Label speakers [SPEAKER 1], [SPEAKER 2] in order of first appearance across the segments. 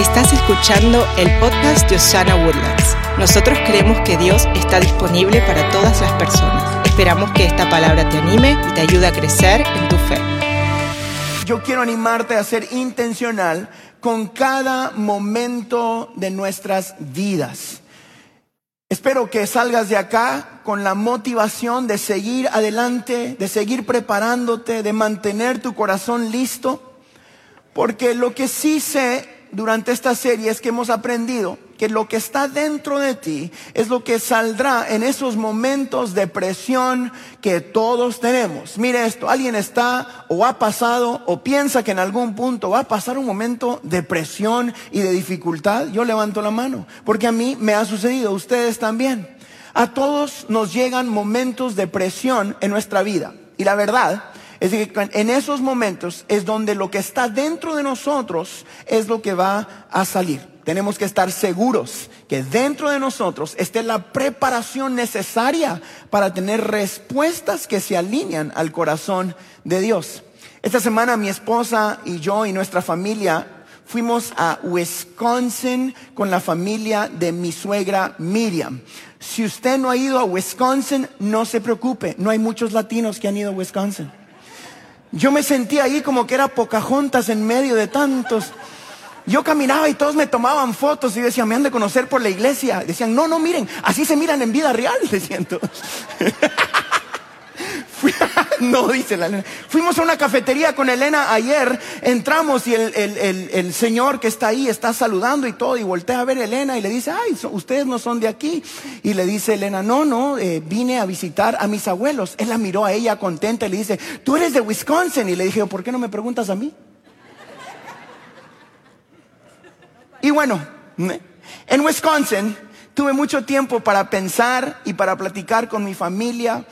[SPEAKER 1] Estás escuchando el podcast de Osana Woodlands. Nosotros creemos que Dios está disponible para todas las personas. Esperamos que esta palabra te anime y te ayude a crecer en tu fe.
[SPEAKER 2] Yo quiero animarte a ser intencional con cada momento de nuestras vidas. Espero que salgas de acá con la motivación de seguir adelante, de seguir preparándote, de mantener tu corazón listo, porque lo que sí sé durante esta serie es que hemos aprendido que lo que está dentro de ti es lo que saldrá en esos momentos de presión que todos tenemos. Mire esto, alguien está o ha pasado o piensa que en algún punto va a pasar un momento de presión y de dificultad. Yo levanto la mano, porque a mí me ha sucedido, ustedes también. A todos nos llegan momentos de presión en nuestra vida. Y la verdad es decir, en esos momentos es donde lo que está dentro de nosotros es lo que va a salir. Tenemos que estar seguros que dentro de nosotros esté la preparación necesaria para tener respuestas que se alinean al corazón de Dios. Esta semana mi esposa y yo y nuestra familia fuimos a Wisconsin con la familia de mi suegra Miriam. Si usted no ha ido a Wisconsin, no se preocupe, no hay muchos latinos que han ido a Wisconsin. Yo me sentía ahí como que era Pocahontas en medio de tantos. Yo caminaba y todos me tomaban fotos y decían, me han de conocer por la iglesia. Decían, no, no, miren, así se miran en vida real, decían todos. no, dice la Elena. Fuimos a una cafetería con Elena ayer, entramos y el, señor que está ahí está saludando y todo, y voltea a ver a Elena y le dice, ay, ustedes no son de aquí. Y le dice Elena, no, no, eh, vine a visitar a mis abuelos. Él la miró a ella contenta y le dice, tú eres de Wisconsin. Y le dije, ¿por qué no me preguntas a mí? Y bueno, en Wisconsin tuve mucho tiempo para pensar y para platicar con mi familia.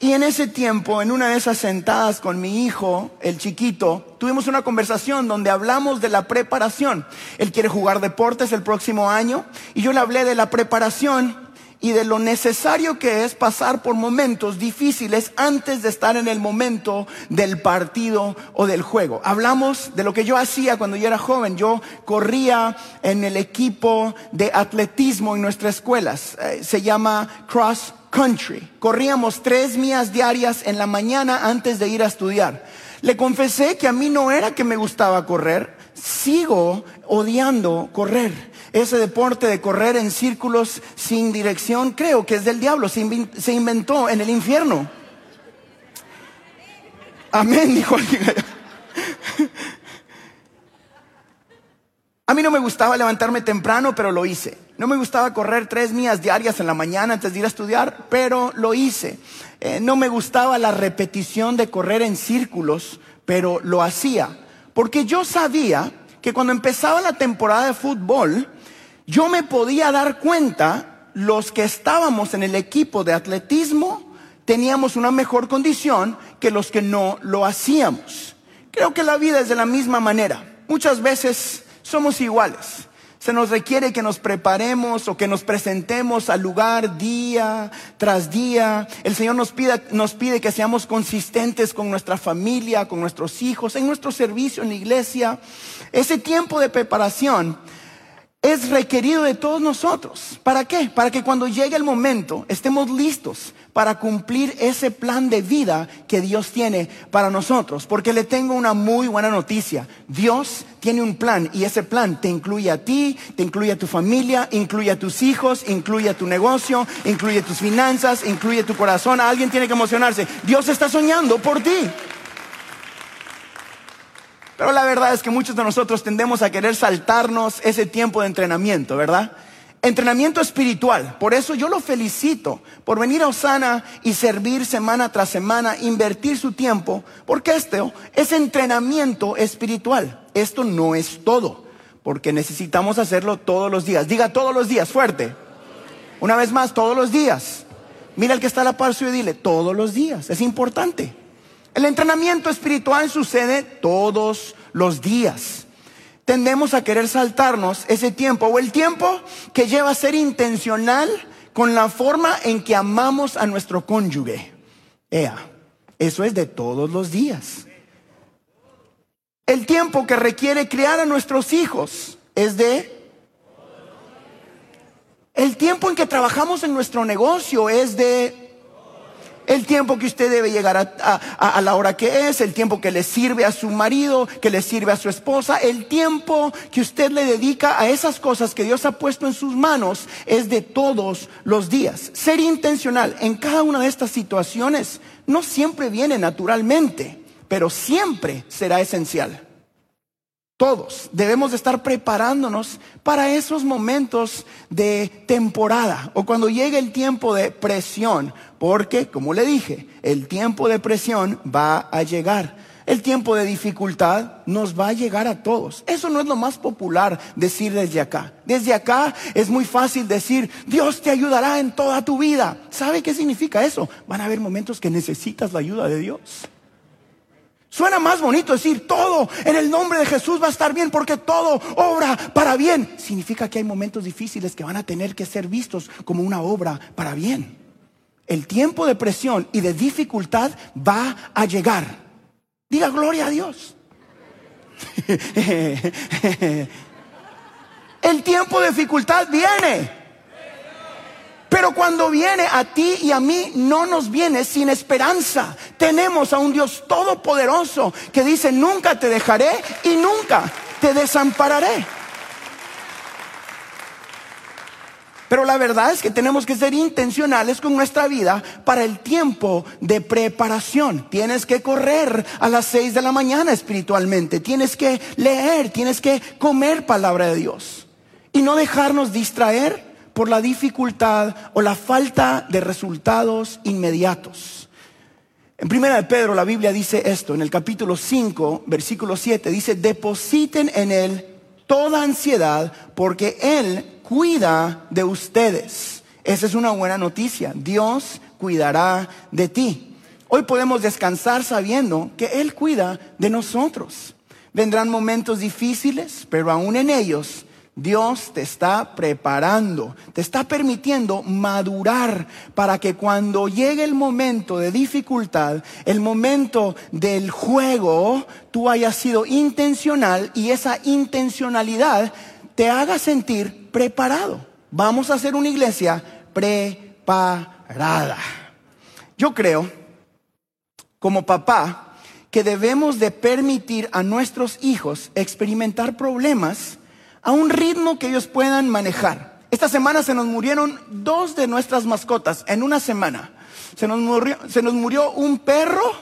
[SPEAKER 2] Y en ese tiempo, en una de esas sentadas con mi hijo, el chiquito, tuvimos una conversación donde hablamos de la preparación. Él quiere jugar deportes el próximo año y yo le hablé de la preparación y de lo necesario que es pasar por momentos difíciles antes de estar en el momento del partido o del juego. Hablamos de lo que yo hacía cuando yo era joven. Yo corría en el equipo de atletismo en nuestras escuelas. Eh, se llama Cross country. Corríamos tres millas diarias en la mañana antes de ir a estudiar. Le confesé que a mí no era que me gustaba correr, sigo odiando correr. Ese deporte de correr en círculos sin dirección creo que es del diablo, se inventó en el infierno. Amén, dijo. A mí no me gustaba levantarme temprano, pero lo hice. No me gustaba correr tres millas diarias en la mañana antes de ir a estudiar, pero lo hice. Eh, no me gustaba la repetición de correr en círculos, pero lo hacía. Porque yo sabía que cuando empezaba la temporada de fútbol, yo me podía dar cuenta, los que estábamos en el equipo de atletismo, teníamos una mejor condición que los que no lo hacíamos. Creo que la vida es de la misma manera. Muchas veces somos iguales. Se nos requiere que nos preparemos o que nos presentemos al lugar día tras día. El Señor nos pide, nos pide que seamos consistentes con nuestra familia, con nuestros hijos, en nuestro servicio en la iglesia. Ese tiempo de preparación es requerido de todos nosotros. ¿Para qué? Para que cuando llegue el momento estemos listos para cumplir ese plan de vida que Dios tiene para nosotros. Porque le tengo una muy buena noticia. Dios tiene un plan y ese plan te incluye a ti, te incluye a tu familia, incluye a tus hijos, incluye a tu negocio, incluye tus finanzas, incluye tu corazón. Alguien tiene que emocionarse. Dios está soñando por ti. Pero la verdad es que muchos de nosotros tendemos a querer saltarnos ese tiempo de entrenamiento, ¿verdad? Entrenamiento espiritual. Por eso yo lo felicito por venir a Osana y servir semana tras semana, invertir su tiempo, porque esto es entrenamiento espiritual. Esto no es todo, porque necesitamos hacerlo todos los días. Diga todos los días, fuerte. Una vez más, todos los días. Mira el que está a la par suyo y dile, todos los días. Es importante. El entrenamiento espiritual sucede todos los días. Tendemos a querer saltarnos ese tiempo o el tiempo que lleva a ser intencional con la forma en que amamos a nuestro cónyuge. Ea, eso es de todos los días. El tiempo que requiere criar a nuestros hijos es de... El tiempo en que trabajamos en nuestro negocio es de el tiempo que usted debe llegar a, la hora que es, el tiempo que le sirve a su marido, que le sirve a su esposa, el tiempo que usted le dedica a esas cosas que Dios ha puesto en sus manos es de todos los días. Ser intencional en cada una de estas situaciones no siempre viene naturalmente, pero siempre será esencial. Todos debemos de estar preparándonos para esos momentos de temporada o cuando llegue el tiempo de presión, porque, como le dije, el tiempo de presión va a llegar. El tiempo de dificultad nos va a llegar a todos. Eso no es lo más popular decir desde acá. Desde acá es muy fácil decir, Dios te ayudará en toda tu vida. ¿Sabe qué significa eso? Van a haber momentos que necesitas la ayuda de Dios. Suena más bonito decir todo en el nombre de Jesús va a estar bien porque todo obra para bien. Significa que hay momentos difíciles que van a tener que ser vistos como una obra para bien. El tiempo de presión y de dificultad va a llegar. Diga gloria a Dios. El tiempo de dificultad viene. Pero cuando viene a ti y a mí, no nos viene sin esperanza. Tenemos a un Dios todopoderoso que dice, nunca te dejaré y nunca te desampararé. Pero la verdad es que tenemos que ser intencionales con nuestra vida para el tiempo de preparación. Tienes que correr a las seis de la mañana espiritualmente. Tienes que leer, tienes que comer palabra de Dios. Y no dejarnos distraer por la dificultad o la falta de resultados inmediatos. En primera de Pedro la Biblia dice esto, en el capítulo 5, versículo 7, dice, depositen en Él toda ansiedad porque Él cuida de ustedes. Esa es una buena noticia. Dios cuidará de ti. Hoy podemos descansar sabiendo que Él cuida de nosotros. Vendrán momentos difíciles, pero aún en ellos Dios te está preparando, te está permitiendo madurar para que cuando llegue el momento de dificultad, el momento del juego, tú hayas sido intencional y esa intencionalidad te haga sentir preparado. Vamos a hacer una iglesia preparada. Yo creo, como papá, que debemos de permitir a nuestros hijos experimentar problemas a un ritmo que ellos puedan manejar. Esta semana se nos murieron dos de nuestras mascotas en una semana. Se nos murió, un perro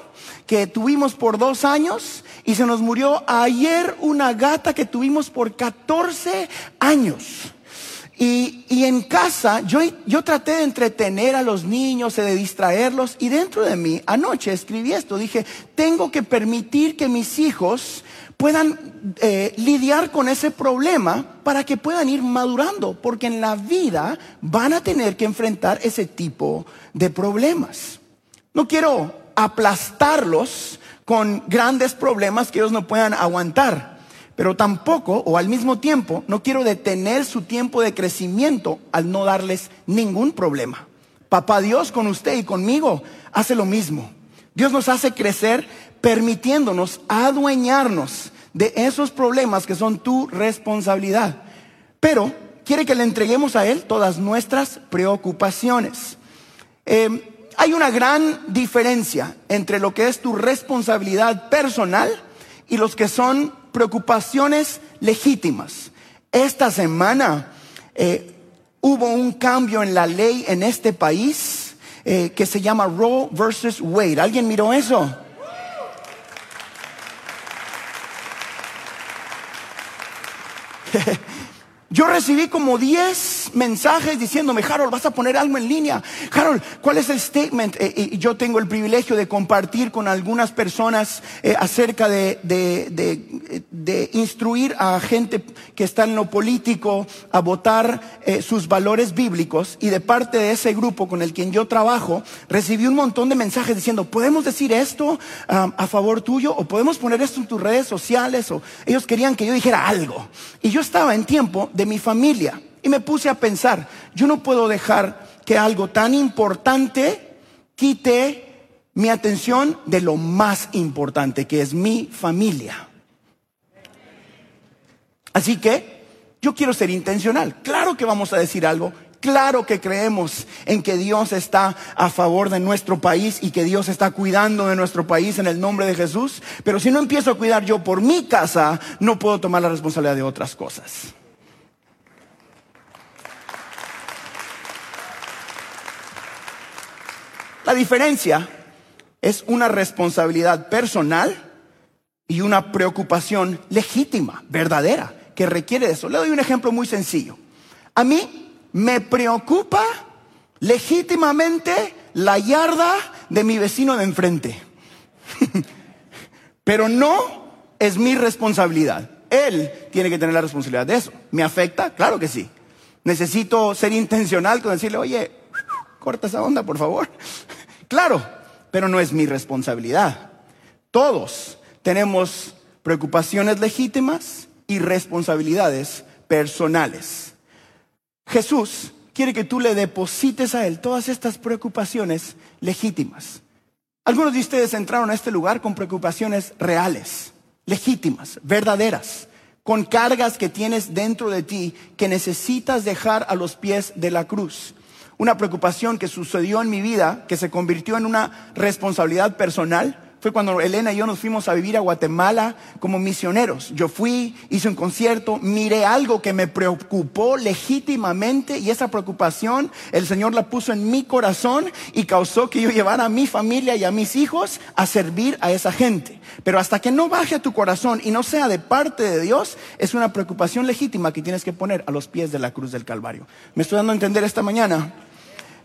[SPEAKER 2] que tuvimos por dos años y se nos murió ayer una gata que tuvimos por 14 años. Y, y, en casa yo, yo traté de entretener a los niños, de distraerlos y dentro de mí anoche escribí esto, dije, tengo que permitir que mis hijos puedan eh, lidiar con ese problema para que puedan ir madurando, porque en la vida van a tener que enfrentar ese tipo de problemas. No quiero aplastarlos con grandes problemas que ellos no puedan aguantar, pero tampoco, o al mismo tiempo, no quiero detener su tiempo de crecimiento al no darles ningún problema. Papá Dios con usted y conmigo hace lo mismo. Dios nos hace crecer permitiéndonos adueñarnos de esos problemas que son tu responsabilidad. Pero quiere que le entreguemos a Él todas nuestras preocupaciones. Em, hay una gran diferencia entre lo que es tu responsabilidad personal y los que son preocupaciones legítimas. Esta semana eh, hubo un cambio en la ley en este país eh, que se llama Roe versus Wade. ¿Alguien miró eso? Yo recibí como 10 mensajes diciéndome, Harold, vas a poner algo en línea. Harold, ¿cuál es el statement? Eh, y yo tengo el privilegio de compartir con algunas personas eh, acerca de, de, instruir a gente que está en lo político a votar eh, sus valores bíblicos. Y de parte de ese grupo con el quien yo trabajo, recibí un montón de mensajes diciendo, ¿podemos decir esto a favor tuyo? ¿O podemos poner esto en tus redes sociales? O ellos querían que yo dijera algo. Y yo estaba en tiempo de mi familia. Y me puse a pensar, yo no puedo dejar que algo tan importante quite mi atención de lo más importante, que es mi familia. Así que Yo quiero ser intencional. Claro que vamos a decir algo. Claro que creemos en que Dios está a favor de nuestro país y que Dios está cuidando de nuestro país en el nombre de Jesús. Pero si no empiezo a cuidar yo por mi casa, no puedo tomar la responsabilidad de otras cosas. La diferencia es una responsabilidad personal y una preocupación legítima, verdadera, que requiere de eso. Le doy un ejemplo muy sencillo. A mí me preocupa legítimamente la yarda de mi vecino de enfrente. Pero no es mi responsabilidad. Él tiene que tener la responsabilidad de eso. ¿Me afecta? Claro que sí. Necesito ser intencional con decirle, oye, corta esa onda, por favor. Claro, pero no es mi responsabilidad. Todos tenemos preocupaciones legítimas y responsabilidades personales. Jesús quiere que tú le deposites a Él todas estas preocupaciones legítimas. Algunos de ustedes entraron a este lugar con preocupaciones reales, legítimas, verdaderas, con cargas que tienes dentro de ti que necesitas dejar a los pies de la cruz una preocupación que sucedió en mi vida, que se convirtió en una responsabilidad personal, fue cuando Elena y yo nos fuimos a vivir a Guatemala como misioneros. Yo fui, hice un concierto, miré algo que me preocupó legítimamente y esa preocupación el Señor la puso en mi corazón y causó que yo llevara a mi familia y a mis hijos a servir a esa gente. Pero hasta que no baje a tu corazón y no sea de parte de Dios, es una preocupación legítima que tienes que poner a los pies de la cruz del Calvario. ¿Me estoy dando a entender esta mañana?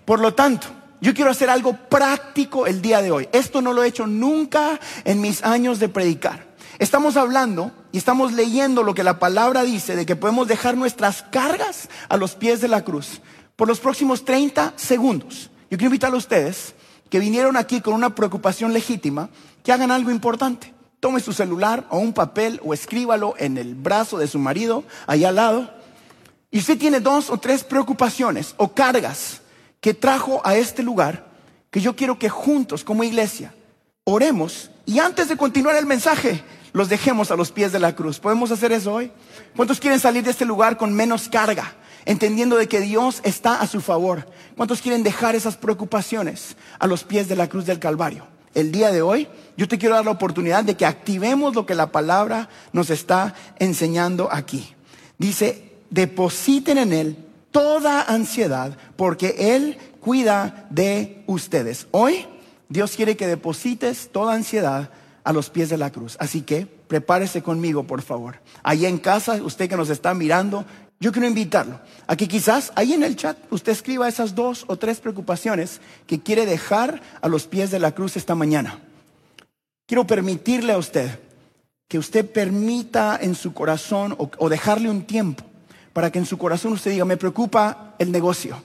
[SPEAKER 2] Por lo tanto, yo quiero hacer algo práctico el día de hoy. Esto no lo he hecho nunca en mis años de predicar. Estamos hablando y estamos leyendo lo que la palabra dice de que podemos dejar nuestras cargas a los pies de la cruz por los próximos 30 segundos. Yo quiero invitar a ustedes que vinieron aquí con una preocupación legítima, que hagan algo importante. Tome su celular o un papel o escríbalo en el brazo de su marido, allá al lado. Y usted tiene dos o tres preocupaciones o cargas que trajo a este lugar, que yo quiero que juntos como iglesia oremos y antes de continuar el mensaje, los dejemos a los pies de la cruz. ¿Podemos hacer eso hoy? ¿Cuántos quieren salir de este lugar con menos carga? Entendiendo de que Dios está a su favor. ¿Cuántos quieren dejar esas preocupaciones a los pies de la cruz del Calvario? El día de hoy yo te quiero dar la oportunidad de que activemos lo que la palabra nos está enseñando aquí. Dice, depositen en Él toda ansiedad porque Él cuida de ustedes. Hoy Dios quiere que deposites toda ansiedad a los pies de la cruz. Así que prepárese conmigo, por favor. Allí en casa, usted que nos está mirando, yo quiero invitarlo a que quizás ahí en el chat usted escriba esas dos o tres preocupaciones que quiere dejar a los pies de la cruz esta mañana. Quiero permitirle a usted que usted permita en su corazón o, o dejarle un tiempo para que en su corazón usted diga, me preocupa el negocio.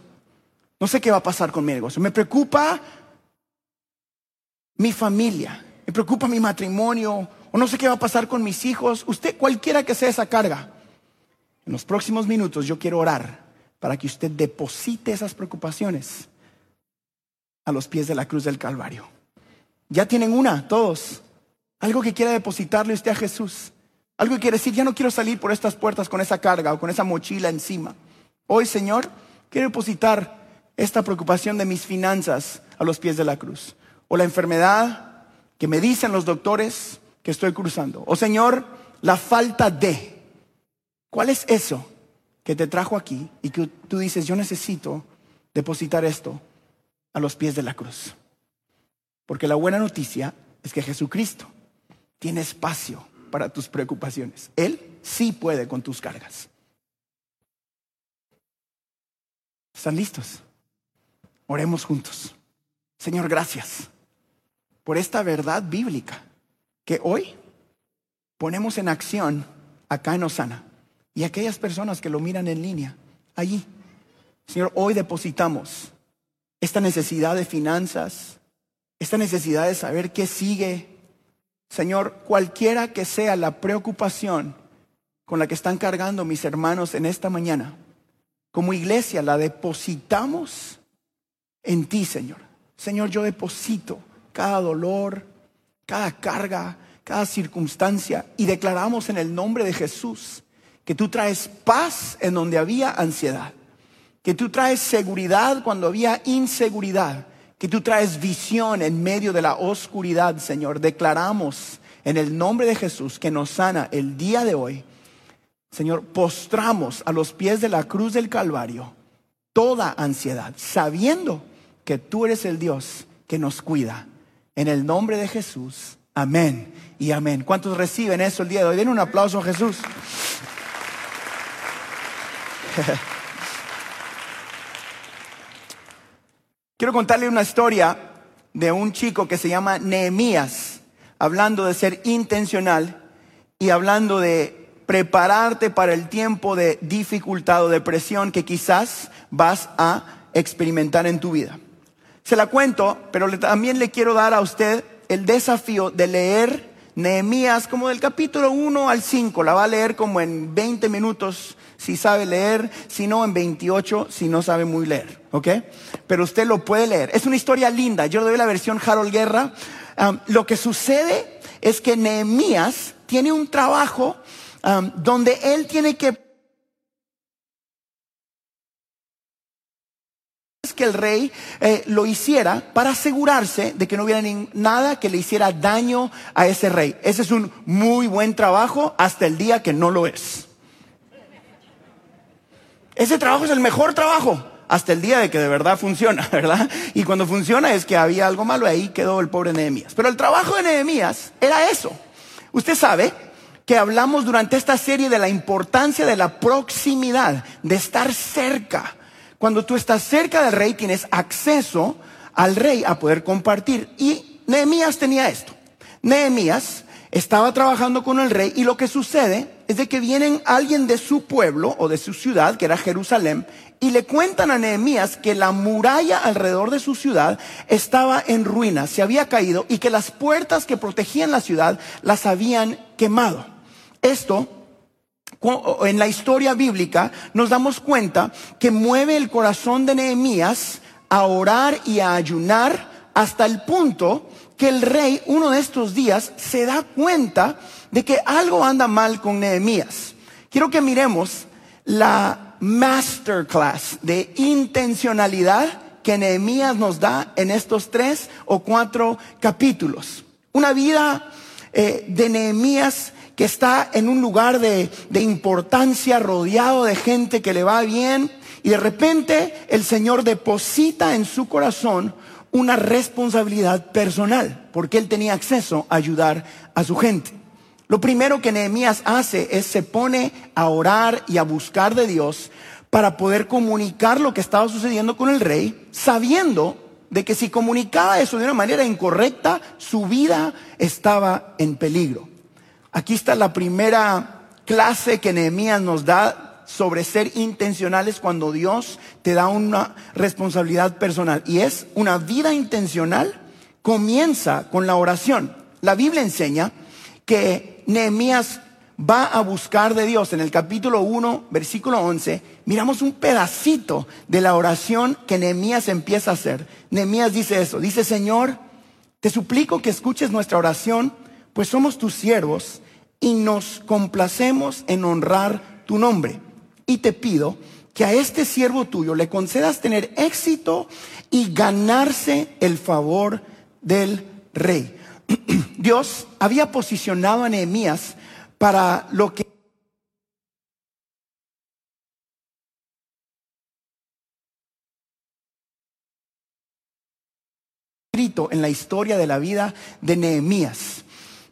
[SPEAKER 2] No sé qué va a pasar con mi negocio. Me preocupa mi familia. Me preocupa mi matrimonio. O no sé qué va a pasar con mis hijos. Usted, cualquiera que sea esa carga. En los próximos minutos yo quiero orar para que usted deposite esas preocupaciones a los pies de la cruz del Calvario. Ya tienen una, todos. Algo que quiera depositarle usted a Jesús. Algo que quiere decir, ya no quiero salir por estas puertas con esa carga o con esa mochila encima. Hoy, Señor, quiero depositar esta preocupación de mis finanzas a los pies de la cruz. O la enfermedad que me dicen los doctores que estoy cruzando. O Señor, la falta de. ¿Cuál es eso que te trajo aquí y que tú dices, yo necesito depositar esto a los pies de la cruz? Porque la buena noticia es que Jesucristo tiene espacio para tus preocupaciones. Él sí puede con tus cargas. ¿Están listos? Oremos juntos. Señor, gracias por esta verdad bíblica que hoy ponemos en acción acá en Osana y aquellas personas que lo miran en línea allí. Señor, hoy depositamos esta necesidad de finanzas, esta necesidad de saber qué sigue Señor, cualquiera que sea la preocupación con la que están cargando mis hermanos en esta mañana, como iglesia la depositamos en ti, Señor. Señor, yo deposito cada dolor, cada carga, cada circunstancia y declaramos en el nombre de Jesús que tú traes paz en donde había ansiedad, que tú traes seguridad cuando había inseguridad, que tú traes visión en medio de la oscuridad, Señor. Declaramos en el nombre de Jesús que nos sana el día de hoy. Señor, postramos a los pies de la cruz del Calvario toda ansiedad, sabiendo que tú eres el Dios que nos cuida. En el nombre de Jesús. Amén y amén. ¿Cuántos reciben eso el día de hoy? Den un aplauso a Jesús. Quiero contarle una historia de un chico que se llama Nehemías, hablando de ser intencional y hablando de prepararte para el tiempo de dificultad o depresión que quizás vas a experimentar en tu vida. Se la cuento, pero también le quiero dar a usted el desafío de leer Nehemías como del capítulo 1 al 5. La va a leer como en 20 minutos si sabe leer, si no en 28 si no sabe muy leer, ¿ok? Pero usted lo puede leer. Es una historia linda. Yo le doy la versión Harold Guerra. lo que sucede es que Nehemías tiene un trabajo donde él tiene que que el rey eh, lo hiciera para asegurarse de que no hubiera nada que le hiciera daño a ese rey. Ese es un muy buen trabajo hasta el día que no lo es. Ese trabajo es el mejor trabajo hasta el día de que de verdad funciona, ¿verdad? Y cuando funciona es que había algo malo, ahí quedó el pobre Nehemías. Pero el trabajo de Nehemías era eso. Usted sabe que hablamos durante esta serie de la importancia de la proximidad, de estar cerca. Cuando tú estás cerca del rey tienes acceso al rey a poder compartir. Y Nehemías tenía esto. Nehemías estaba trabajando con el rey y lo que sucede es de que vienen alguien de su pueblo o de su ciudad, que era Jerusalén, y le cuentan a Nehemías que la muralla alrededor de su ciudad estaba en ruinas, se había caído y que las puertas que protegían la ciudad las habían quemado. Esto en la historia bíblica nos damos cuenta que mueve el corazón de Nehemías a orar y a ayunar hasta el punto que el rey uno de estos días se da cuenta de que algo anda mal con Nehemías. Quiero que miremos la masterclass de intencionalidad que Nehemías nos da en estos tres o cuatro capítulos. Una vida eh, de Nehemías que está en un lugar de, de importancia, rodeado de gente que le va bien, y de repente el Señor deposita en su corazón una responsabilidad personal, porque él tenía acceso a ayudar a su gente. Lo primero que Nehemías hace es se pone a orar y a buscar de Dios para poder comunicar lo que estaba sucediendo con el rey, sabiendo de que si comunicaba eso de una manera incorrecta, su vida estaba en peligro. Aquí está la primera clase que Nehemías nos da sobre ser intencionales cuando Dios te da una responsabilidad personal. Y es una vida intencional comienza con la oración. La Biblia enseña que Nehemías va a buscar de Dios. En el capítulo 1, versículo 11, miramos un pedacito de la oración que Nehemías empieza a hacer. Nehemías dice eso, dice, Señor, te suplico que escuches nuestra oración, pues somos tus siervos y nos complacemos en honrar tu nombre y te pido que a este siervo tuyo le concedas tener éxito y ganarse el favor del rey. Dios había posicionado a Nehemías para lo que escrito en la historia de la vida de Nehemías.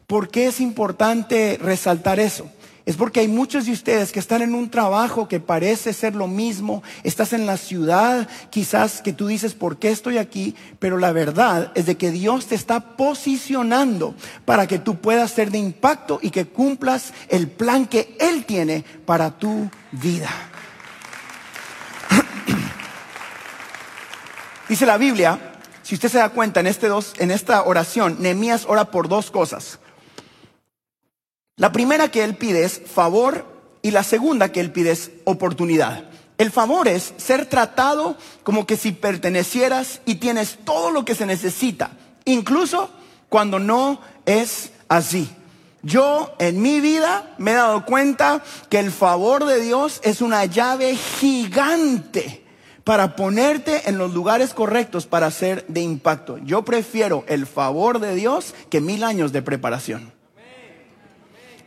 [SPEAKER 2] ¿Por qué es importante resaltar eso? Es porque hay muchos de ustedes que están en un trabajo que parece ser lo mismo, estás en la ciudad, quizás que tú dices, ¿por qué estoy aquí? Pero la verdad es de que Dios te está posicionando para que tú puedas ser de impacto y que cumplas el plan que Él tiene para tu vida. Dice la Biblia, si usted se da cuenta en, este dos, en esta oración, Nehemías ora por dos cosas. La primera que él pide es favor y la segunda que él pide es oportunidad. El favor es ser tratado como que si pertenecieras y tienes todo lo que se necesita, incluso cuando no es así. Yo en mi vida me he dado cuenta que el favor de Dios es una llave gigante para ponerte en los lugares correctos para ser de impacto. Yo prefiero el favor de Dios que mil años de preparación.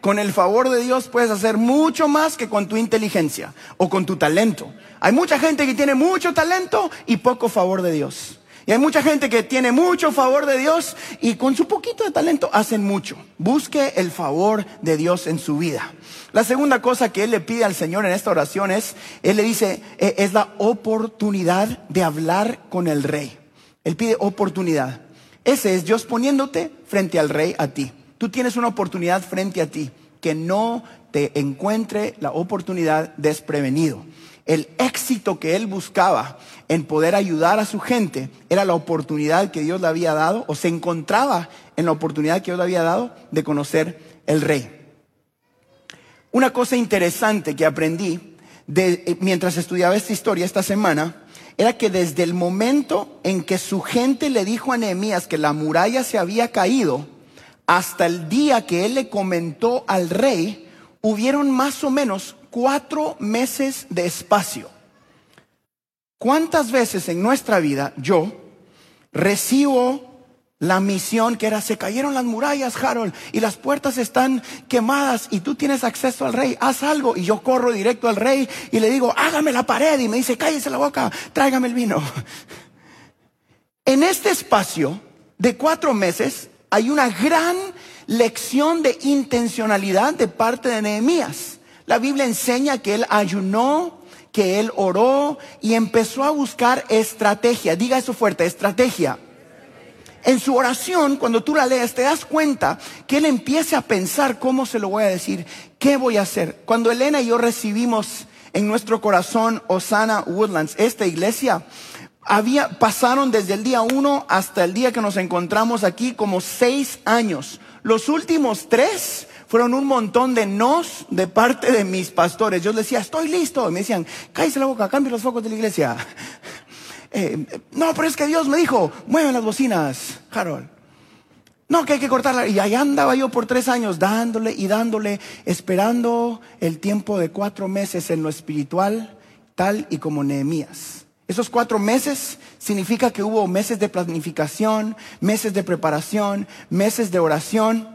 [SPEAKER 2] Con el favor de Dios puedes hacer mucho más que con tu inteligencia o con tu talento. Hay mucha gente que tiene mucho talento y poco favor de Dios. Y hay mucha gente que tiene mucho favor de Dios y con su poquito de talento hacen mucho. Busque el favor de Dios en su vida. La segunda cosa que él le pide al Señor en esta oración es, él le dice, eh, es la oportunidad de hablar con el rey. Él pide oportunidad. Ese es Dios poniéndote frente al rey a ti. Tú tienes una oportunidad frente a ti. Que no te encuentre la oportunidad desprevenido el éxito que él buscaba en poder ayudar a su gente era la oportunidad que Dios le había dado o se encontraba en la oportunidad que Dios le había dado de conocer el rey. Una cosa interesante que aprendí eh, mientras estudiaba esta historia esta semana era que desde el momento en que su gente le dijo a Nehemías que la muralla se había caído, hasta el día que él le comentó al rey, hubieron más o menos cuatro meses de espacio. ¿Cuántas veces en nuestra vida yo recibo la misión que era, se cayeron las murallas, Harold, y las puertas están quemadas y tú tienes acceso al rey, haz algo. Y yo corro directo al rey y le digo, hágame la pared. Y me dice, cállese la boca, tráigame el vino. En este espacio de cuatro meses hay una gran lección de intencionalidad de parte de Nehemías. La Biblia enseña que él ayunó, que él oró y empezó a buscar estrategia. Diga eso fuerte, estrategia. En su oración, cuando tú la lees, te das cuenta que él empieza a pensar cómo se lo voy a decir, qué voy a hacer. Cuando Elena y yo recibimos en nuestro corazón Osana Woodlands, esta iglesia, había, pasaron desde el día uno hasta el día que nos encontramos aquí como seis años. Los últimos tres fueron un montón de nos de parte de mis pastores. Yo les decía, estoy listo. Me decían, cállese la boca, cambie los focos de la iglesia. Eh, no, pero es que Dios me dijo, mueven las bocinas, Harold. No, que hay que cortarla. Y ahí andaba yo por tres años dándole y dándole, esperando el tiempo de cuatro meses en lo espiritual, tal y como Nehemías. Esos cuatro meses significa que hubo meses de planificación, meses de preparación, meses de oración.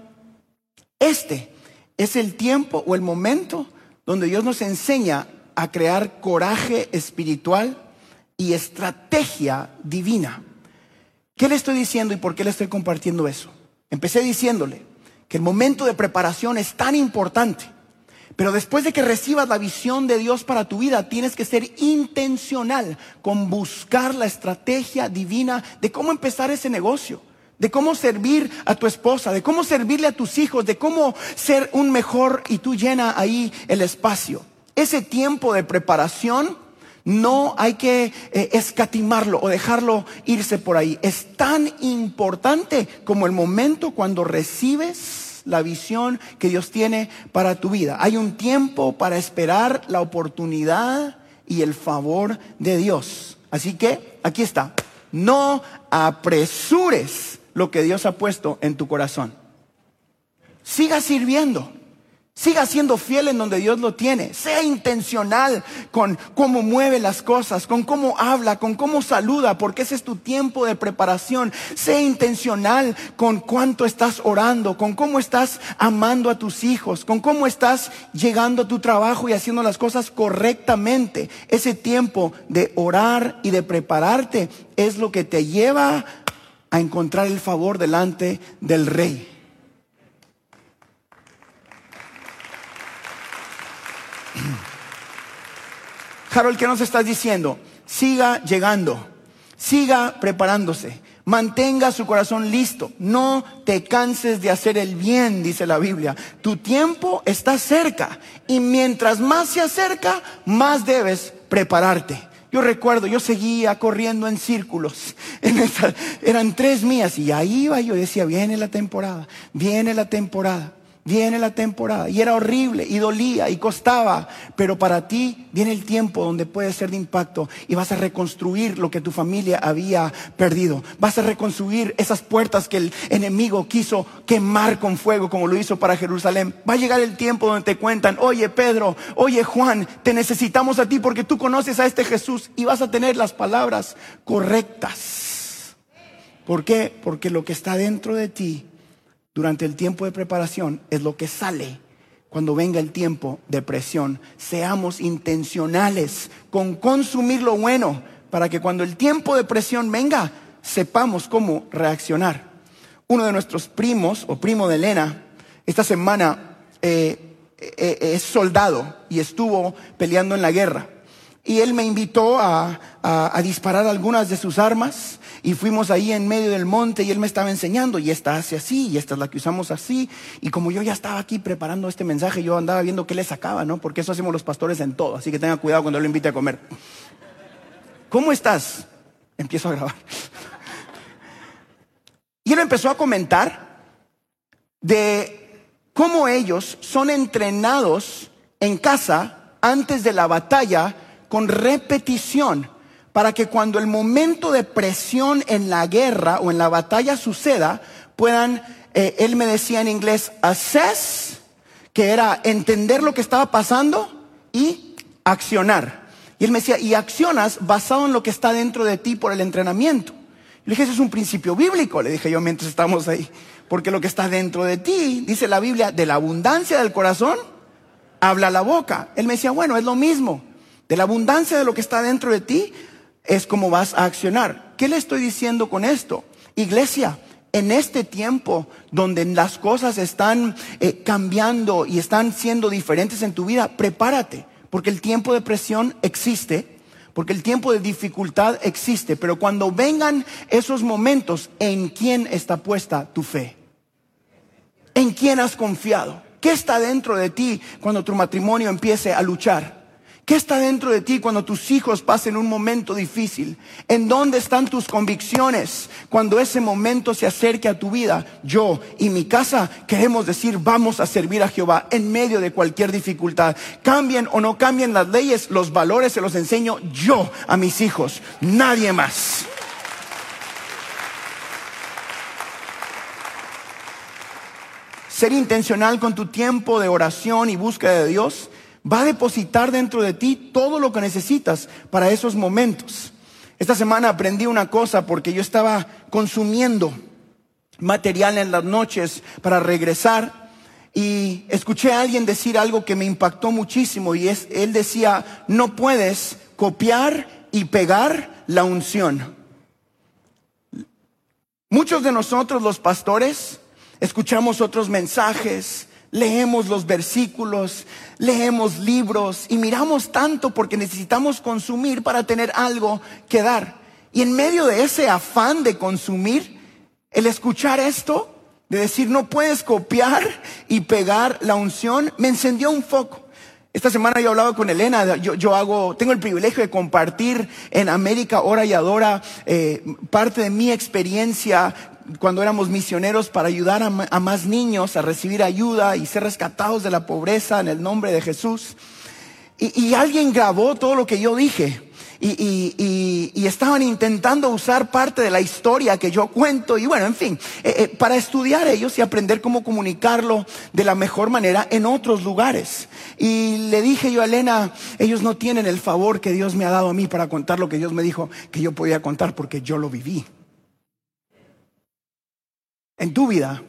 [SPEAKER 2] Este es el tiempo o el momento donde Dios nos enseña a crear coraje espiritual y estrategia divina. ¿Qué le estoy diciendo y por qué le estoy compartiendo eso? Empecé diciéndole que el momento de preparación es tan importante, pero después de que recibas la visión de Dios para tu vida, tienes que ser intencional con buscar la estrategia divina de cómo empezar ese negocio de cómo servir a tu esposa, de cómo servirle a tus hijos, de cómo ser un mejor y tú llena ahí el espacio. Ese tiempo de preparación no hay que eh, escatimarlo o dejarlo irse por ahí. Es tan importante como el momento cuando recibes la visión que Dios tiene para tu vida. Hay un tiempo para esperar la oportunidad y el favor de Dios. Así que aquí está. No apresures lo que Dios ha puesto en tu corazón. Siga sirviendo. Siga siendo fiel en donde Dios lo tiene. Sea intencional con cómo mueve las cosas, con cómo habla, con cómo saluda, porque ese es tu tiempo de preparación. Sea intencional con cuánto estás orando, con cómo estás amando a tus hijos, con cómo estás llegando a tu trabajo y haciendo las cosas correctamente. Ese tiempo de orar y de prepararte es lo que te lleva a encontrar el favor delante del rey. Harold, ¿qué nos estás diciendo? Siga llegando, siga preparándose, mantenga su corazón listo, no te canses de hacer el bien, dice la Biblia. Tu tiempo está cerca y mientras más se acerca, más debes prepararte. Yo recuerdo, yo seguía corriendo en círculos. eran tres mías y ahí iba yo. Decía, viene la temporada, viene la temporada. Viene la temporada y era horrible y dolía y costaba, pero para ti viene el tiempo donde puede ser de impacto y vas a reconstruir lo que tu familia había perdido. Vas a reconstruir esas puertas que el enemigo quiso quemar con fuego como lo hizo para Jerusalén. Va a llegar el tiempo donde te cuentan, oye Pedro, oye Juan, te necesitamos a ti porque tú conoces a este Jesús y vas a tener las palabras correctas. ¿Por qué? Porque lo que está dentro de ti durante el tiempo de preparación es lo que sale cuando venga el tiempo de presión. Seamos intencionales con consumir lo bueno para que cuando el tiempo de presión venga, sepamos cómo reaccionar. Uno de nuestros primos, o primo de Elena, esta semana eh, eh, es soldado y estuvo peleando en la guerra. Y él me invitó a, a disparar algunas de sus armas y fuimos ahí en medio del monte y él me estaba enseñando y esta hace así y esta es la que usamos así. Y como yo ya estaba aquí preparando este mensaje, yo andaba viendo qué le sacaba, ¿no? Porque eso hacemos los pastores en todo, así que tenga cuidado cuando lo invite a comer. ¿Cómo estás? Empiezo a grabar. Y él empezó a comentar de cómo ellos son entrenados en casa antes de la batalla con repetición para que cuando el momento de presión en la guerra o en la batalla suceda, puedan, eh, él me decía en inglés, assess, que era entender lo que estaba pasando y accionar. Y él me decía, y accionas basado en lo que está dentro de ti por el entrenamiento. Le dije, ese es un principio bíblico, le dije yo mientras estamos ahí. Porque lo que está dentro de ti, dice la Biblia, de la abundancia del corazón, habla la boca. Él me decía, bueno, es lo mismo. La abundancia de lo que está dentro de ti, es como vas a accionar. ¿Qué le estoy diciendo con esto? Iglesia, en este tiempo donde las cosas están eh, cambiando y están siendo diferentes en tu vida, prepárate, porque el tiempo de presión existe, porque el tiempo de dificultad existe, pero cuando vengan esos momentos, ¿en quién está puesta tu fe? ¿En quién has confiado? ¿Qué está dentro de ti cuando tu matrimonio empiece a luchar? ¿Qué está dentro de ti cuando tus hijos pasen un momento difícil? ¿En dónde están tus convicciones cuando ese momento se acerque a tu vida? Yo y mi casa queremos decir vamos a servir a Jehová en medio de cualquier dificultad. Cambien o no cambien las leyes, los valores se los enseño yo a mis hijos, nadie más. Ser intencional con tu tiempo de oración y búsqueda de Dios va a depositar dentro de ti todo lo que necesitas para esos momentos. Esta semana aprendí una cosa porque yo estaba consumiendo material en las noches para regresar y escuché a alguien decir algo que me impactó muchísimo y es, él decía, no puedes copiar y pegar la unción. Muchos de nosotros los pastores escuchamos otros mensajes, leemos los versículos, leemos libros y miramos tanto porque necesitamos consumir para tener algo que dar. Y en medio de ese afán de consumir, el escuchar esto, de decir no puedes copiar y pegar la unción, me encendió un foco. Esta semana yo hablaba con Elena, yo, hago, tengo el privilegio de compartir en América Hora y Adora eh, parte de mi experiencia cuando éramos misioneros para ayudar a, más niños a recibir ayuda y ser rescatados de la pobreza en el nombre de Jesús. Y, alguien grabó todo lo que yo dije. Y, estaban intentando usar parte de la historia que yo cuento y bueno, en fin, eh, eh, para estudiar ellos y aprender cómo comunicarlo de la mejor manera en otros lugares. Y le dije yo a Elena, ellos no tienen el favor que Dios me ha dado a mí para contar lo que Dios me dijo que yo podía contar porque yo lo viví en tu vida,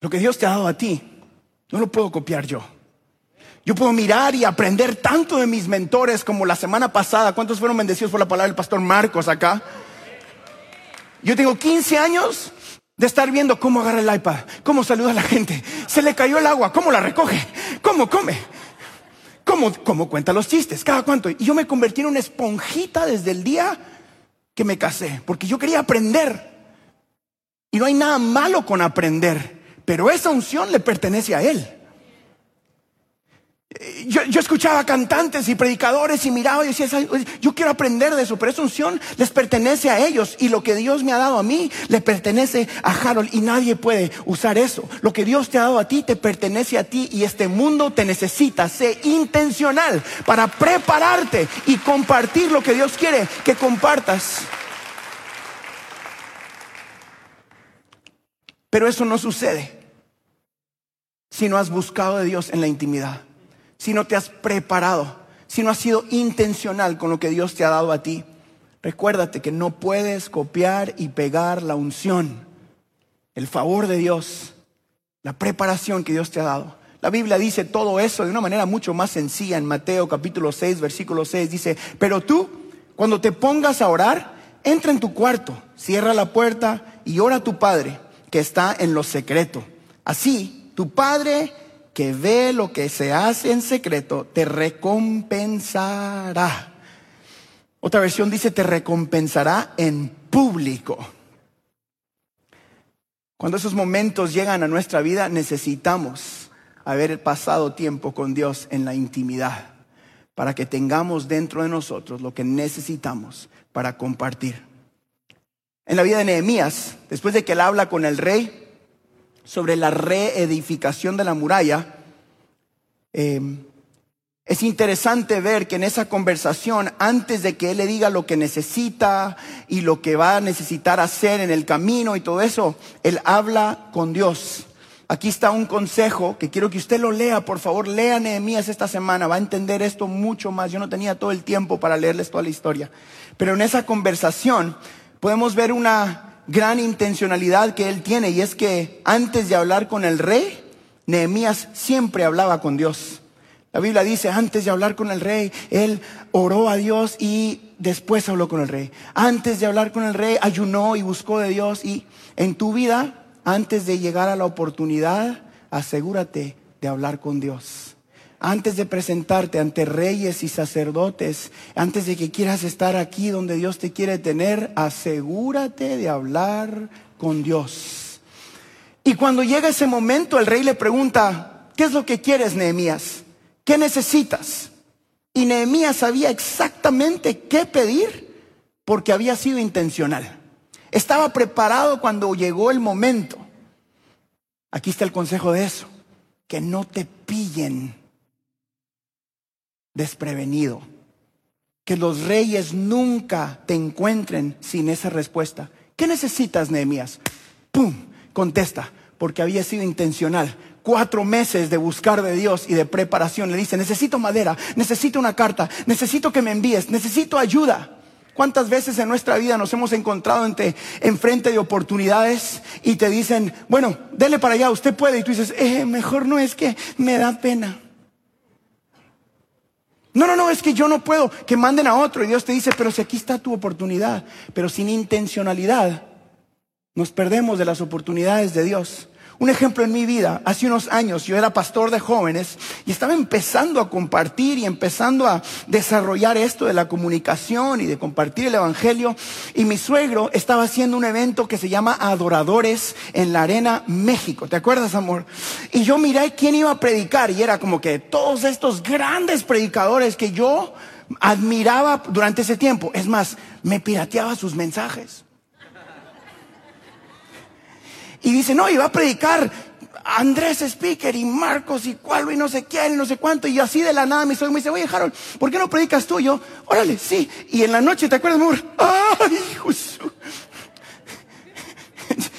[SPEAKER 2] lo que Dios te ha dado a ti, no lo puedo copiar yo. Yo puedo mirar y aprender tanto de mis mentores como la semana pasada. ¿Cuántos fueron bendecidos por la palabra del pastor Marcos acá? Yo tengo 15 años de estar viendo cómo agarra el iPad, cómo saluda a la gente, se le cayó el agua, cómo la recoge, cómo come, cómo, cómo cuenta los chistes, cada cuánto. Y yo me convertí en una esponjita desde el día que me casé, porque yo quería aprender. Y no hay nada malo con aprender, pero esa unción le pertenece a Él. yo, yo, escuchaba cantantes y predicadores y miraba y decía, yo quiero aprender de eso, pero esa unción les pertenece a ellos y lo que Dios me ha dado a mí le pertenece a Harold y nadie puede usar eso. Lo que Dios te ha dado a ti te pertenece a ti y este mundo te necesita. Sé intencional para prepararte y compartir lo que Dios quiere que compartas. Pero eso no sucede si no has buscado de Dios en la intimidad si no te has preparado, si no has sido intencional con lo que Dios te ha dado a ti. Recuérdate que no puedes copiar y pegar la unción, el favor de Dios, la preparación que Dios te ha dado. La Biblia dice todo eso de una manera mucho más sencilla en Mateo capítulo 6, versículo 6. Dice, pero tú, cuando te pongas a orar, entra en tu cuarto, cierra la puerta y ora a tu Padre que está en lo secreto. Así, tu Padre que ve lo que se hace en secreto, te recompensará. Otra versión dice, te recompensará en público. Cuando esos momentos llegan a nuestra vida, necesitamos haber pasado tiempo con Dios en la intimidad para que tengamos dentro de nosotros lo que necesitamos para compartir. En la vida de Nehemías, después de que él habla con el rey, sobre la reedificación de la muralla, eh, es interesante ver que en esa conversación, antes de que él le diga lo que necesita y lo que va a necesitar hacer en el camino y todo eso, él habla con Dios. Aquí está un consejo que quiero que usted lo lea, por favor, lea Nehemías esta semana, va a entender esto mucho más. Yo no tenía todo el tiempo para leerles toda la historia, pero en esa conversación podemos ver una gran intencionalidad que él tiene y es que antes de hablar con el rey, Nehemías siempre hablaba con Dios. La Biblia dice, antes de hablar con el rey, él oró a Dios y después habló con el rey. Antes de hablar con el rey, ayunó y buscó de Dios. Y en tu vida, antes de llegar a la oportunidad, asegúrate de hablar con Dios antes de presentarte ante reyes y sacerdotes, antes de que quieras estar aquí donde Dios te quiere tener, asegúrate de hablar con Dios. Y cuando llega ese momento, el rey le pregunta, ¿qué es lo que quieres, Nehemías? ¿Qué necesitas? Y Nehemías sabía exactamente qué pedir porque había sido intencional. Estaba preparado cuando llegó el momento. Aquí está el consejo de eso, que no te pillen desprevenido. Que los reyes nunca te encuentren sin esa respuesta. ¿Qué necesitas, Nehemías? ¡Pum! Contesta, porque había sido intencional. Cuatro meses de buscar de Dios y de preparación. Le dice, necesito madera, necesito una carta, necesito que me envíes, necesito ayuda. ¿Cuántas veces en nuestra vida nos hemos encontrado en enfrente de oportunidades y te dicen, bueno, dele para allá, usted puede? Y tú dices, eh, mejor no es que me da pena. No, no, no, es que yo no puedo, que manden a otro. Y Dios te dice, pero si aquí está tu oportunidad, pero sin intencionalidad, nos perdemos de las oportunidades de Dios. Un ejemplo en mi vida, hace unos años yo era pastor de jóvenes y estaba empezando a compartir y empezando a desarrollar esto de la comunicación y de compartir el Evangelio. Y mi suegro estaba haciendo un evento que se llama Adoradores en la Arena México. ¿Te acuerdas, amor? Y yo miré quién iba a predicar y era como que todos estos grandes predicadores que yo admiraba durante ese tiempo. Es más, me pirateaba sus mensajes. Y dice, no, iba a predicar Andrés Speaker y Marcos y cuál y no sé quién y no sé cuánto. Y así de la nada mi suegro me dice, oye Harold, ¿por qué no predicas tú? yo, órale, sí. Y en la noche, ¿te acuerdas, amor? ¡Ay, Jesús!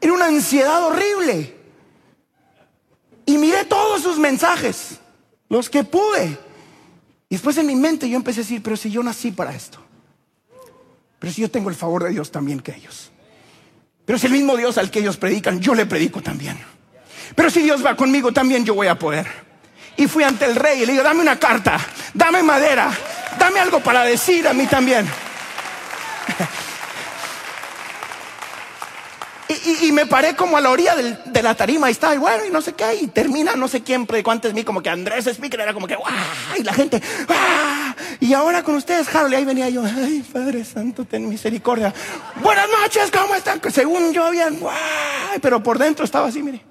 [SPEAKER 2] Era una ansiedad horrible. Y miré todos sus mensajes, los que pude. Y después en mi mente yo empecé a decir, pero si yo nací para esto. Pero si yo tengo el favor de Dios también que ellos. Pero es el mismo Dios al que ellos predican, yo le predico también. Pero si Dios va conmigo, también yo voy a poder. Y fui ante el rey y le digo, dame una carta, dame madera, dame algo para decir a mí también. Y, me paré como a la orilla de la tarima y estaba, y bueno, y no sé qué, y termina, no sé quién predicó antes mí, como que Andrés Speaker era como que, ¡guau! Y la gente. Y ahora con ustedes, Harold, y ahí venía yo, ¡ay, Padre Santo, ten misericordia! Buenas noches, ¿cómo están? Según yo, bien, ¡guau! Pero por dentro estaba así, mire.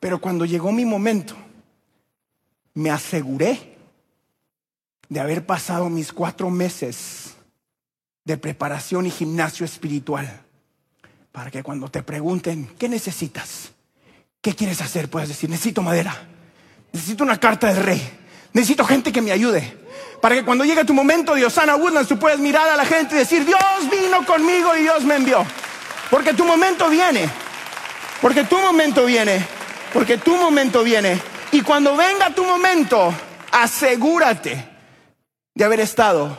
[SPEAKER 2] Pero cuando llegó mi momento, me aseguré de haber pasado mis cuatro meses de preparación y gimnasio espiritual para que cuando te pregunten, ¿qué necesitas? ¿Qué quieres hacer? Puedes decir, necesito madera, necesito una carta del rey, necesito gente que me ayude. Para que cuando llegue tu momento de Osana Woodlands tú puedas mirar a la gente y decir, Dios vino conmigo y Dios me envió. Porque tu momento viene, porque tu momento viene, porque tu momento viene. Y cuando venga tu momento, asegúrate de haber estado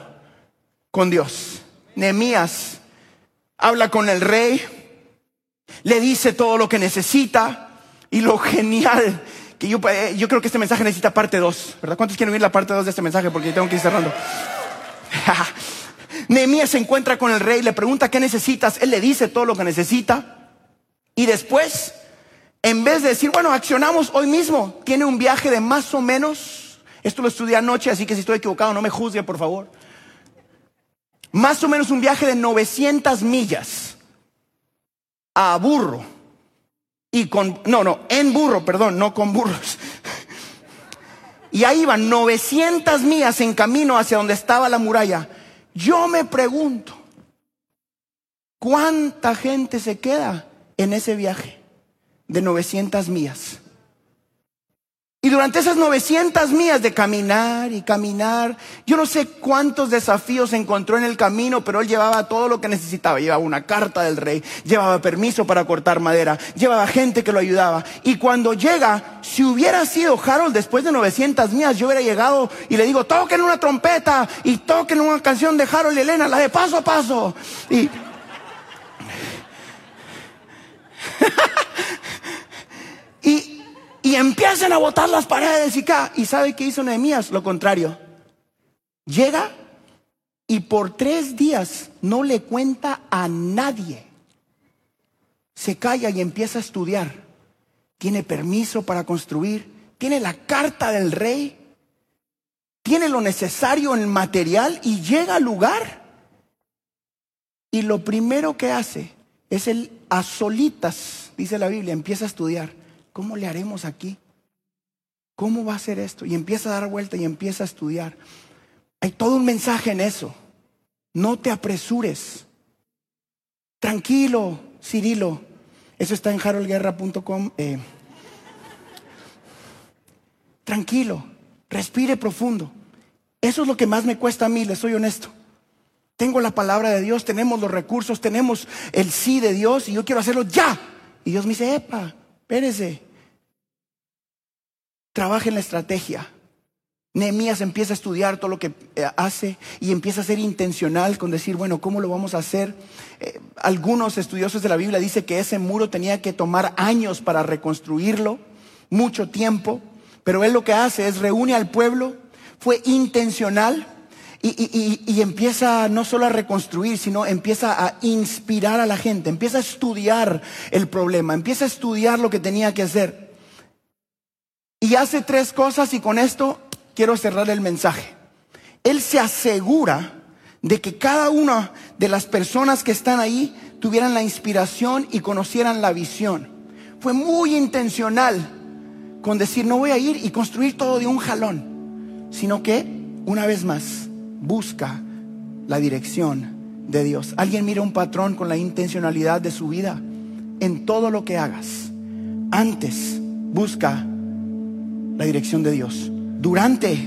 [SPEAKER 2] con Dios. Nehemías habla con el rey, le dice todo lo que necesita y lo genial que yo, eh, yo creo que este mensaje necesita parte 2, ¿verdad? ¿Cuántos quieren oír la parte 2 de este mensaje? Porque tengo que ir cerrando. Nehemías se encuentra con el rey, le pregunta qué necesitas, él le dice todo lo que necesita y después, en vez de decir, bueno, accionamos hoy mismo, tiene un viaje de más o menos, esto lo estudié anoche, así que si estoy equivocado no me juzgue, por favor, más o menos un viaje de 900 millas a burro y con, no, no, en burro, perdón, no con burros. Y ahí iban 900 millas en camino hacia donde estaba la muralla. Yo me pregunto, ¿cuánta gente se queda en ese viaje de 900 millas? Durante esas 900 millas de caminar y caminar, yo no sé cuántos desafíos encontró en el camino, pero él llevaba todo lo que necesitaba. Llevaba una carta del rey, llevaba permiso para cortar madera, llevaba gente que lo ayudaba. Y cuando llega, si hubiera sido Harold después de 900 millas, yo hubiera llegado y le digo, toquen una trompeta y toquen una canción de Harold y Elena, la de paso a paso. Y y empiezan a botar las paredes y acá. ¿Y sabe qué hizo Nehemías? Lo contrario. Llega y por tres días no le cuenta a nadie. Se calla y empieza a estudiar. Tiene permiso para construir. Tiene la carta del rey. Tiene lo necesario en material y llega al lugar. Y lo primero que hace es el a solitas, dice la Biblia, empieza a estudiar. ¿Cómo le haremos aquí? ¿Cómo va a ser esto? Y empieza a dar vuelta y empieza a estudiar. Hay todo un mensaje en eso. No te apresures. Tranquilo, Cirilo. Eso está en haroldguerra.com. Eh. tranquilo, respire profundo. Eso es lo que más me cuesta a mí, le soy honesto. Tengo la palabra de Dios, tenemos los recursos, tenemos el sí de Dios y yo quiero hacerlo ya. Y Dios me dice, epa, espérese, trabaja en la estrategia. Nehemías empieza a estudiar todo lo que eh, hace y empieza a ser intencional con decir, bueno, ¿cómo lo vamos a hacer? Eh, algunos estudiosos de la Biblia dicen que ese muro tenía que tomar años para reconstruirlo, mucho tiempo, pero él lo que hace es reúne al pueblo, fue intencional y, y empieza no solo a reconstruir, sino empieza a inspirar a la gente, empieza a estudiar el problema, empieza a estudiar lo que tenía que hacer. Y hace tres cosas y con esto quiero cerrar el mensaje. Él se asegura de que cada una de las personas que están ahí tuvieran la inspiración y conocieran la visión. Fue muy intencional con decir, no voy a ir y construir todo de un jalón, sino que, una vez más, busca la dirección de Dios. Alguien mira un patrón con la intencionalidad de su vida en todo lo que hagas. Antes, busca la dirección de Dios. Durante,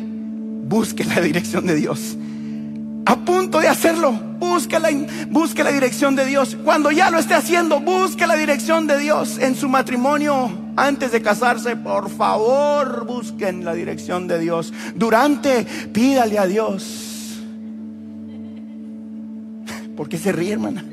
[SPEAKER 2] busque la dirección de Dios. A punto de hacerlo, busque la, busque la dirección de Dios. Cuando ya lo esté haciendo, busque la dirección de Dios en su matrimonio. Antes de casarse, por favor, busquen la dirección de Dios. Durante, pídale a Dios. ¿Por qué se ríe, hermana?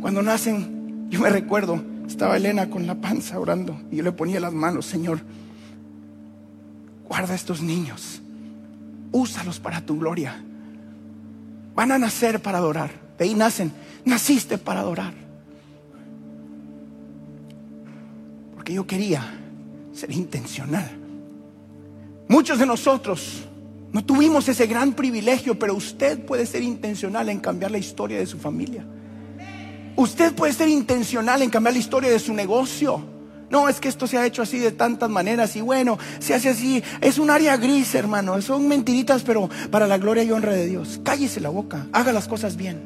[SPEAKER 2] Cuando nacen, yo me recuerdo, estaba Elena con la panza orando y yo le ponía las manos, Señor, guarda estos niños, úsalos para tu gloria. Van a nacer para adorar. De ahí nacen, naciste para adorar. Porque yo quería ser intencional. Muchos de nosotros no tuvimos ese gran privilegio, pero usted puede ser intencional en cambiar la historia de su familia. Usted puede ser intencional en cambiar la historia de su negocio. No, es que esto se ha hecho así de tantas maneras y bueno, se hace así. Es un área gris, hermano. Son mentiritas, pero para la gloria y honra de Dios. Cállese la boca, haga las cosas bien.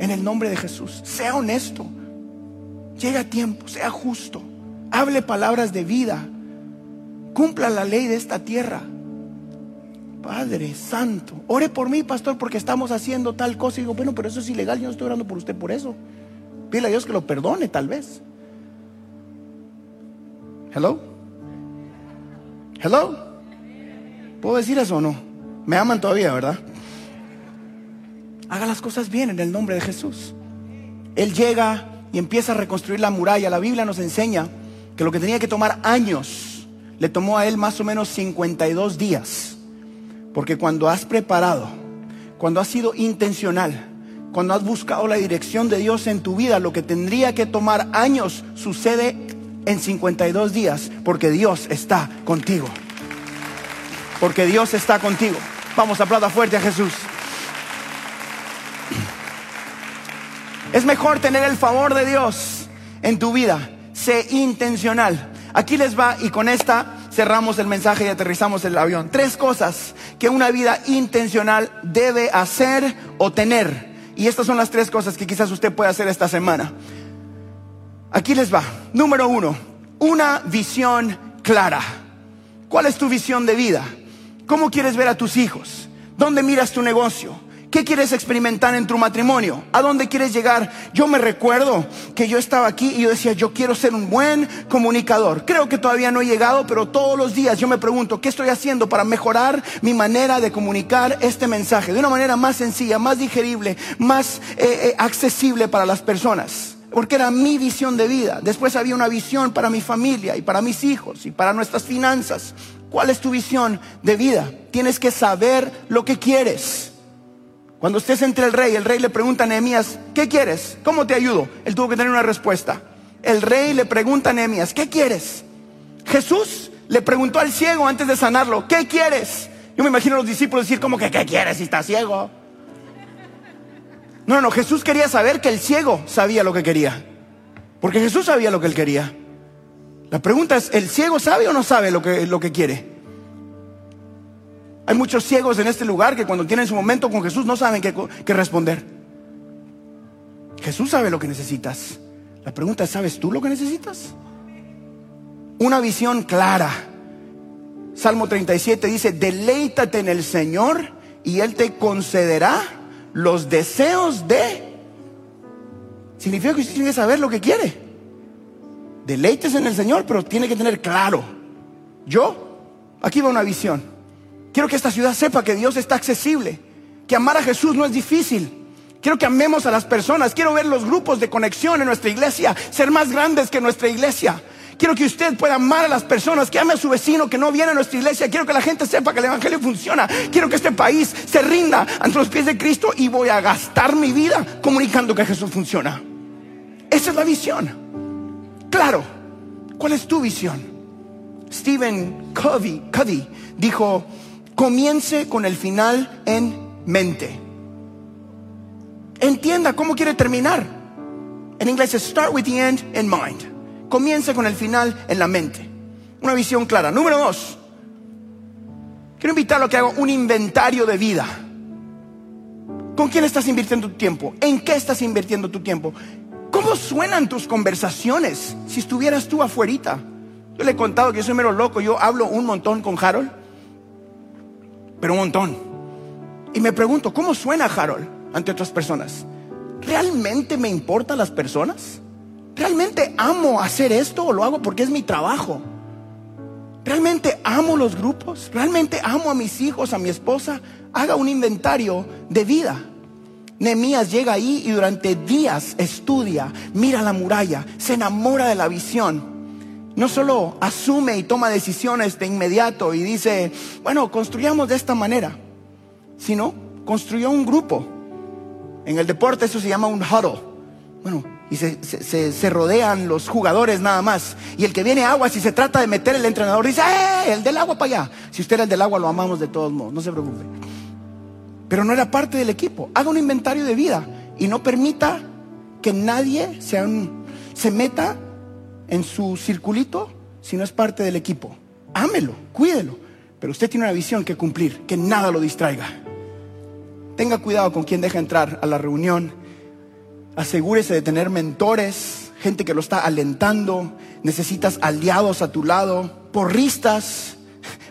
[SPEAKER 2] En el nombre de Jesús. Sea honesto. Llega a tiempo, sea justo. Hable palabras de vida. Cumpla la ley de esta tierra. Padre Santo, ore por mí, pastor, porque estamos haciendo tal cosa. Y digo, bueno, pero eso es ilegal. Yo no estoy orando por usted por eso. Pídele a Dios que lo perdone, tal vez. Hello? Hello? ¿Puedo decir eso o no? Me aman todavía, ¿verdad? Haga las cosas bien en el nombre de Jesús. Él llega y empieza a reconstruir la muralla. La Biblia nos enseña que lo que tenía que tomar años, le tomó a él más o menos 52 días. Porque cuando has preparado, cuando has sido intencional, cuando has buscado la dirección de Dios en tu vida, lo que tendría que tomar años sucede en 52 días porque Dios está contigo. Porque Dios está contigo. Vamos, aplauda fuerte a Jesús. Es mejor tener el favor de Dios en tu vida. Sé intencional. Aquí les va y con esta cerramos el mensaje y aterrizamos el avión. Tres cosas que una vida intencional debe hacer o tener. Y estas son las tres cosas que quizás usted pueda hacer esta semana. Aquí les va. Número uno, una visión clara. ¿Cuál es tu visión de vida? ¿Cómo quieres ver a tus hijos? ¿Dónde miras tu negocio? ¿Qué quieres experimentar en tu matrimonio? ¿A dónde quieres llegar? Yo me recuerdo que yo estaba aquí y yo decía, yo quiero ser un buen comunicador. Creo que todavía no he llegado, pero todos los días yo me pregunto, ¿qué estoy haciendo para mejorar mi manera de comunicar este mensaje de una manera más sencilla, más digerible, más eh, eh, accesible para las personas? porque era mi visión de vida. Después había una visión para mi familia y para mis hijos y para nuestras finanzas. ¿Cuál es tu visión de vida? Tienes que saber lo que quieres. Cuando estés entre el rey, el rey le pregunta a Nehemías, ¿qué quieres? ¿Cómo te ayudo? Él tuvo que tener una respuesta. El rey le pregunta a Nehemías, ¿qué quieres? Jesús le preguntó al ciego antes de sanarlo, ¿qué quieres? Yo me imagino a los discípulos decir, ¿cómo que qué quieres si está ciego? No, no, Jesús quería saber que el ciego sabía lo que quería. Porque Jesús sabía lo que él quería. La pregunta es, ¿el ciego sabe o no sabe lo que, lo que quiere? Hay muchos ciegos en este lugar que cuando tienen su momento con Jesús no saben qué, qué responder. Jesús sabe lo que necesitas. La pregunta es, ¿sabes tú lo que necesitas? Una visión clara. Salmo 37 dice, deleítate en el Señor y Él te concederá los deseos de... Significa que usted tiene que saber lo que quiere. Deleites en el Señor, pero tiene que tener claro. Yo, aquí va una visión. Quiero que esta ciudad sepa que Dios está accesible, que amar a Jesús no es difícil. Quiero que amemos a las personas. Quiero ver los grupos de conexión en nuestra iglesia ser más grandes que nuestra iglesia. Quiero que usted pueda amar a las personas, que ame a su vecino que no viene a nuestra iglesia. Quiero que la gente sepa que el Evangelio funciona. Quiero que este país se rinda ante los pies de Cristo y voy a gastar mi vida comunicando que Jesús funciona. Esa es la visión. Claro, ¿cuál es tu visión? Stephen Covey, Covey dijo, comience con el final en mente. Entienda cómo quiere terminar. En inglés es start with the end in mind. Comience con el final en la mente. Una visión clara. Número dos. Quiero invitarlo a que haga un inventario de vida. ¿Con quién estás invirtiendo tu tiempo? ¿En qué estás invirtiendo tu tiempo? ¿Cómo suenan tus conversaciones si estuvieras tú afuerita? Yo le he contado que yo soy mero loco, yo hablo un montón con Harold, pero un montón. Y me pregunto, ¿cómo suena Harold ante otras personas? ¿Realmente me importan las personas? ¿Realmente amo hacer esto o lo hago porque es mi trabajo? ¿Realmente amo los grupos? ¿Realmente amo a mis hijos, a mi esposa? Haga un inventario de vida. Nehemías llega ahí y durante días estudia, mira la muralla, se enamora de la visión. No solo asume y toma decisiones de inmediato y dice, bueno, construyamos de esta manera, sino construyó un grupo. En el deporte eso se llama un huddle. Bueno, y se, rodean los jugadores nada más. Y el que viene agua, si se trata de meter el entrenador, dice, ¡eh! El del agua para allá. Si usted era el del agua, lo amamos de todos modos, no se preocupe. Pero no era parte del equipo. Haga un inventario de vida y no permita que nadie se meta en su circulito si no es parte del equipo. Ámelo, cuídelo. Pero usted tiene una visión que cumplir, que nada lo distraiga. Tenga cuidado con quien deja entrar a la reunión. Asegúrese de tener mentores, gente que lo está alentando. Necesitas aliados a tu lado, porristas,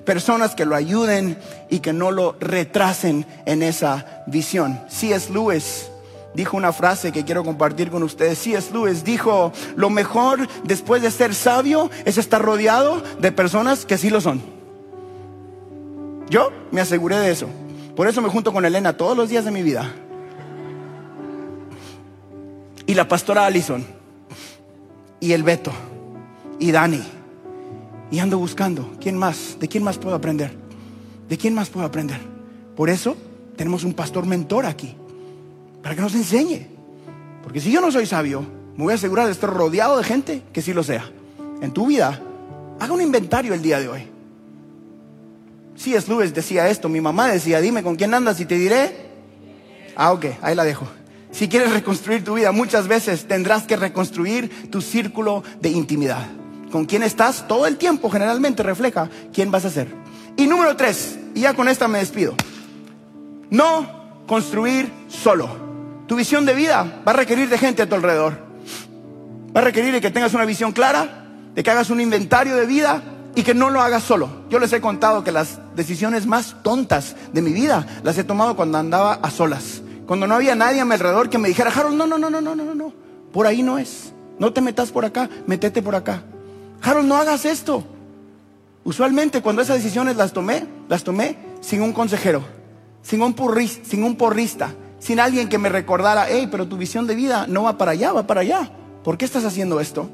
[SPEAKER 2] personas que lo ayuden y que no lo retrasen en esa visión. C.S. Lewis dijo una frase que quiero compartir con ustedes. C.S. Lewis dijo, lo mejor después de ser sabio es estar rodeado de personas que sí lo son. Yo me aseguré de eso. Por eso me junto con Elena todos los días de mi vida. Y la pastora Allison. Y el Beto. Y Dani. Y ando buscando. ¿Quién más? ¿De quién más puedo aprender? ¿De quién más puedo aprender? Por eso tenemos un pastor mentor aquí para que nos enseñe. Porque si yo no soy sabio, me voy a asegurar de estar rodeado de gente que sí lo sea. En tu vida, haga un inventario el día de hoy. Si es Lewis decía esto, mi mamá decía, dime con quién andas y te diré. Ah, ok, ahí la dejo. Si quieres reconstruir tu vida, muchas veces tendrás que reconstruir tu círculo de intimidad. Con quién estás todo el tiempo generalmente refleja quién vas a ser. Y número tres, y ya con esta me despido. No construir solo. Tu visión de vida va a requerir de gente a tu alrededor. Va a requerir de que tengas una visión clara, de que hagas un inventario de vida y que no lo hagas solo. Yo les he contado que las decisiones más tontas de mi vida las he tomado cuando andaba a solas. Cuando no había nadie a mi alrededor que me dijera, Harold, no, no, no, no, no, no, no. Por ahí no es. No te metas por acá, metete por acá. Harold, no hagas esto. Usualmente cuando esas decisiones las tomé, las tomé sin un consejero, sin un, sin un porrista, sin alguien que me recordara, hey, pero tu visión de vida no va para allá, va para allá. ¿Por qué estás haciendo esto?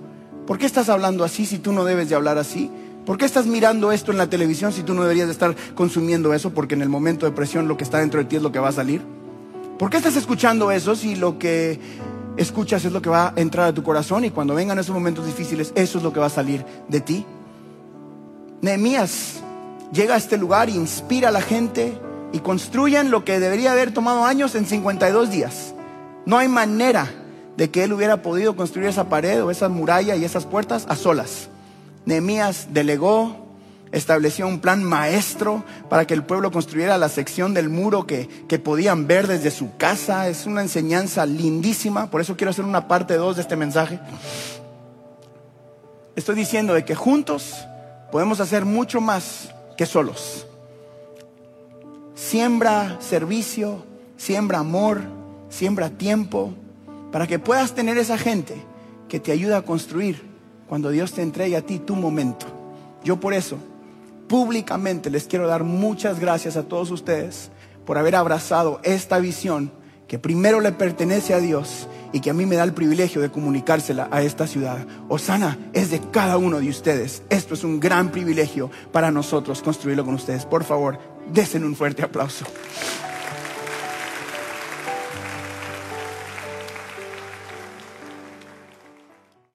[SPEAKER 2] ¿Por qué estás hablando así si tú no debes de hablar así? ¿Por qué estás mirando esto en la televisión si tú no deberías de estar consumiendo eso? Porque en el momento de presión lo que está dentro de ti es lo que va a salir. ¿Por qué estás escuchando eso si lo que escuchas es lo que va a entrar a tu corazón y cuando vengan esos momentos difíciles, eso es lo que va a salir de ti? Nehemías llega a este lugar inspira a la gente y construyan lo que debería haber tomado años en 52 días. No hay manera de que él hubiera podido construir esa pared o esa muralla y esas puertas a solas. Nehemías delegó, estableció un plan maestro para que el pueblo construyera la sección del muro que, que podían ver desde su casa. Es una enseñanza lindísima, por eso quiero hacer una parte 2 de este mensaje. Estoy diciendo de que juntos podemos hacer mucho más que solos. Siembra servicio, siembra amor, siembra tiempo, para que puedas tener esa gente que te ayuda a construir cuando Dios te entregue a ti tu momento. Yo por eso, públicamente les quiero dar muchas gracias a todos ustedes por haber abrazado esta visión que primero le pertenece a Dios y que a mí me da el privilegio de comunicársela a esta ciudad. Osana es de cada uno de ustedes. Esto es un gran privilegio para nosotros construirlo con ustedes. Por favor, Desen un fuerte aplauso.